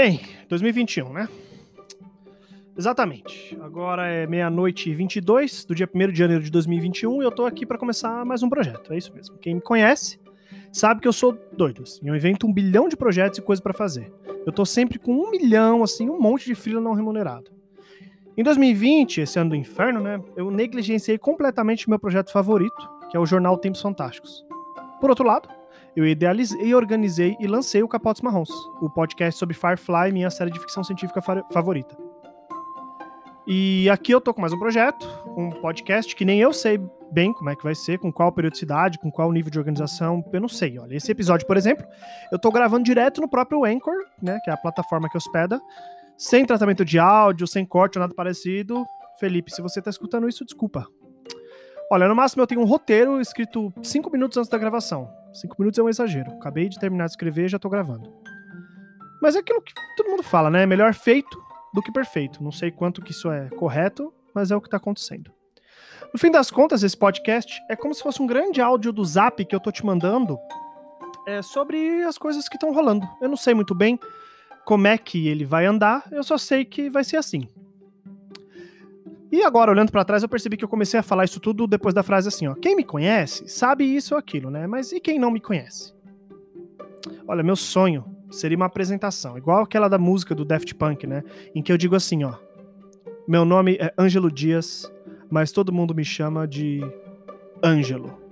Bem, 2021, né? Exatamente. Agora é meia-noite e 22 do dia 1 de janeiro de 2021 e eu tô aqui para começar mais um projeto. É isso mesmo. Quem me conhece sabe que eu sou doido. Assim. Eu invento um bilhão de projetos e coisas para fazer. Eu tô sempre com um milhão, assim, um monte de freela não remunerado. Em 2020, esse ano do inferno, né? Eu negligenciei completamente meu projeto favorito, que é o jornal Tempos Fantásticos. Por outro lado, eu idealizei, organizei e lancei o Capotes Marrons, o podcast sobre Firefly, minha série de ficção científica favorita. E aqui eu tô com mais um projeto, um podcast que nem eu sei bem como é que vai ser, com qual periodicidade, com qual nível de organização, eu não sei. Olha, esse episódio, por exemplo, eu tô gravando direto no próprio Anchor, né, que é a plataforma que hospeda, sem tratamento de áudio, sem corte ou nada parecido. Felipe, se você tá escutando isso, desculpa. Olha, no máximo eu tenho um roteiro escrito cinco minutos antes da gravação. Cinco minutos é um exagero. Acabei de terminar de escrever e já tô gravando. Mas é aquilo que todo mundo fala, né? Melhor feito do que perfeito. Não sei quanto que isso é correto, mas é o que tá acontecendo. No fim das contas, esse podcast é como se fosse um grande áudio do Zap que eu tô te mandando é, sobre as coisas que estão rolando. Eu não sei muito bem como é que ele vai andar, eu só sei que vai ser assim. E agora, olhando para trás, eu percebi que eu comecei a falar isso tudo depois da frase assim, ó. Quem me conhece sabe isso ou aquilo, né? Mas e quem não me conhece? Olha, meu sonho seria uma apresentação, igual aquela da música do Daft Punk, né? Em que eu digo assim, ó. Meu nome é Ângelo Dias, mas todo mundo me chama de Ângelo.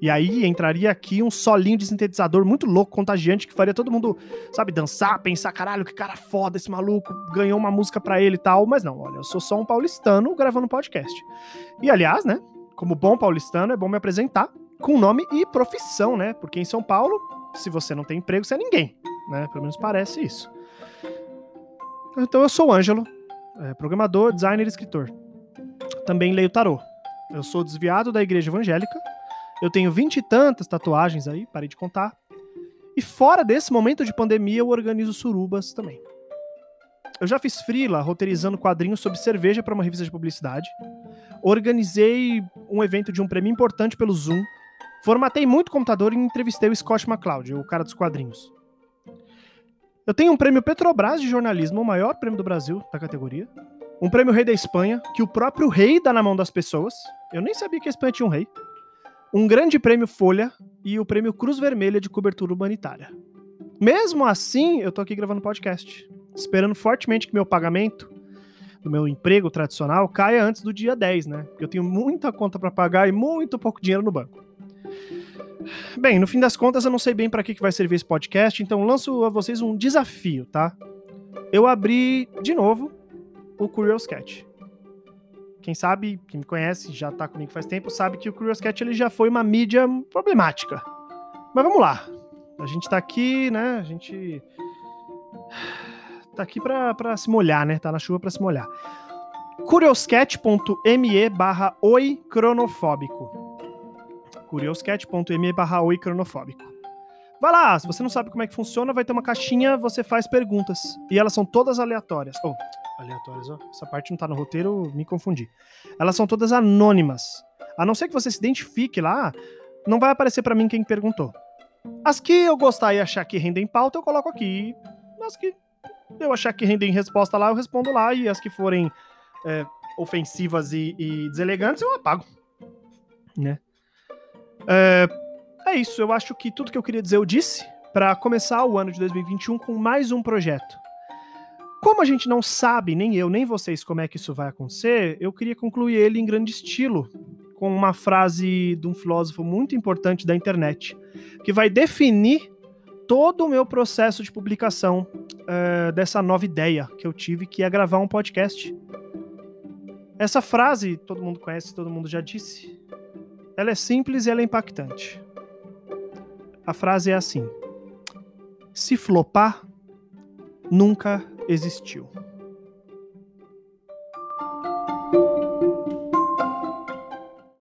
E aí entraria aqui um solinho de sintetizador muito louco, contagiante, que faria todo mundo, sabe, dançar, pensar, caralho, que cara foda esse maluco, ganhou uma música pra ele e tal. Mas não, olha, eu sou só um paulistano gravando podcast. E aliás, né, como bom paulistano, é bom me apresentar com nome e profissão, né? Porque em São Paulo, se você não tem emprego, você é ninguém, né? Pelo menos parece isso. Então eu sou o Ângelo, é, programador, designer e escritor. Também leio tarô. Eu sou desviado da igreja evangélica eu tenho vinte e tantas tatuagens aí, parei de contar. E fora desse momento de pandemia, eu organizo surubas também. Eu já fiz freela roteirizando quadrinhos sobre cerveja para uma revista de publicidade. Organizei um evento de um prêmio importante pelo Zoom. Formatei muito computador e entrevistei o Scott McCloud, o cara dos quadrinhos. Eu tenho um prêmio Petrobras de jornalismo, o maior prêmio do Brasil da categoria. Um prêmio Rei da Espanha, que o próprio rei dá na mão das pessoas. Eu nem sabia que a Espanha tinha um rei um grande prêmio Folha e o prêmio Cruz Vermelha de cobertura humanitária. Mesmo assim, eu tô aqui gravando podcast, esperando fortemente que meu pagamento do meu emprego tradicional caia antes do dia 10, né? Porque eu tenho muita conta para pagar e muito pouco dinheiro no banco. Bem, no fim das contas, eu não sei bem para que, que vai servir esse podcast, então lanço a vocês um desafio, tá? Eu abri de novo o Curious Cat. Quem sabe, quem me conhece, já tá comigo faz tempo, sabe que o Curious Cat ele já foi uma mídia problemática. Mas vamos lá. A gente tá aqui, né? A gente tá aqui pra se molhar, né? Tá na chuva pra se molhar. curioscat.me barra oi cronofóbico. curioscat.me barra oi cronofóbico. Vai lá, se você não sabe como é que funciona, vai ter uma caixinha, você faz perguntas. E elas são todas aleatórias. Oh, aleatórias, ó. Essa parte não tá no roteiro, me confundi. Elas são todas anônimas. A não ser que você se identifique lá, não vai aparecer para mim quem perguntou. As que eu gostar e achar que rendem pauta, eu coloco aqui. As que eu achar que rendem resposta lá, eu respondo lá. E as que forem é, ofensivas e, e, deselegantes, eu apago. Né? É, é isso. Eu acho que tudo que eu queria dizer eu disse para começar o ano de 2021 com mais um projeto. Como a gente não sabe, nem eu, nem vocês, como é que isso vai acontecer, eu queria concluir ele em grande estilo, com uma frase de um filósofo muito importante da internet, que vai definir todo o meu processo de publicação uh, dessa nova ideia que eu tive, que é gravar um podcast. Essa frase todo mundo conhece, todo mundo já disse. Ela é simples e ela é impactante. A frase é assim: Se flopar, nunca existiu.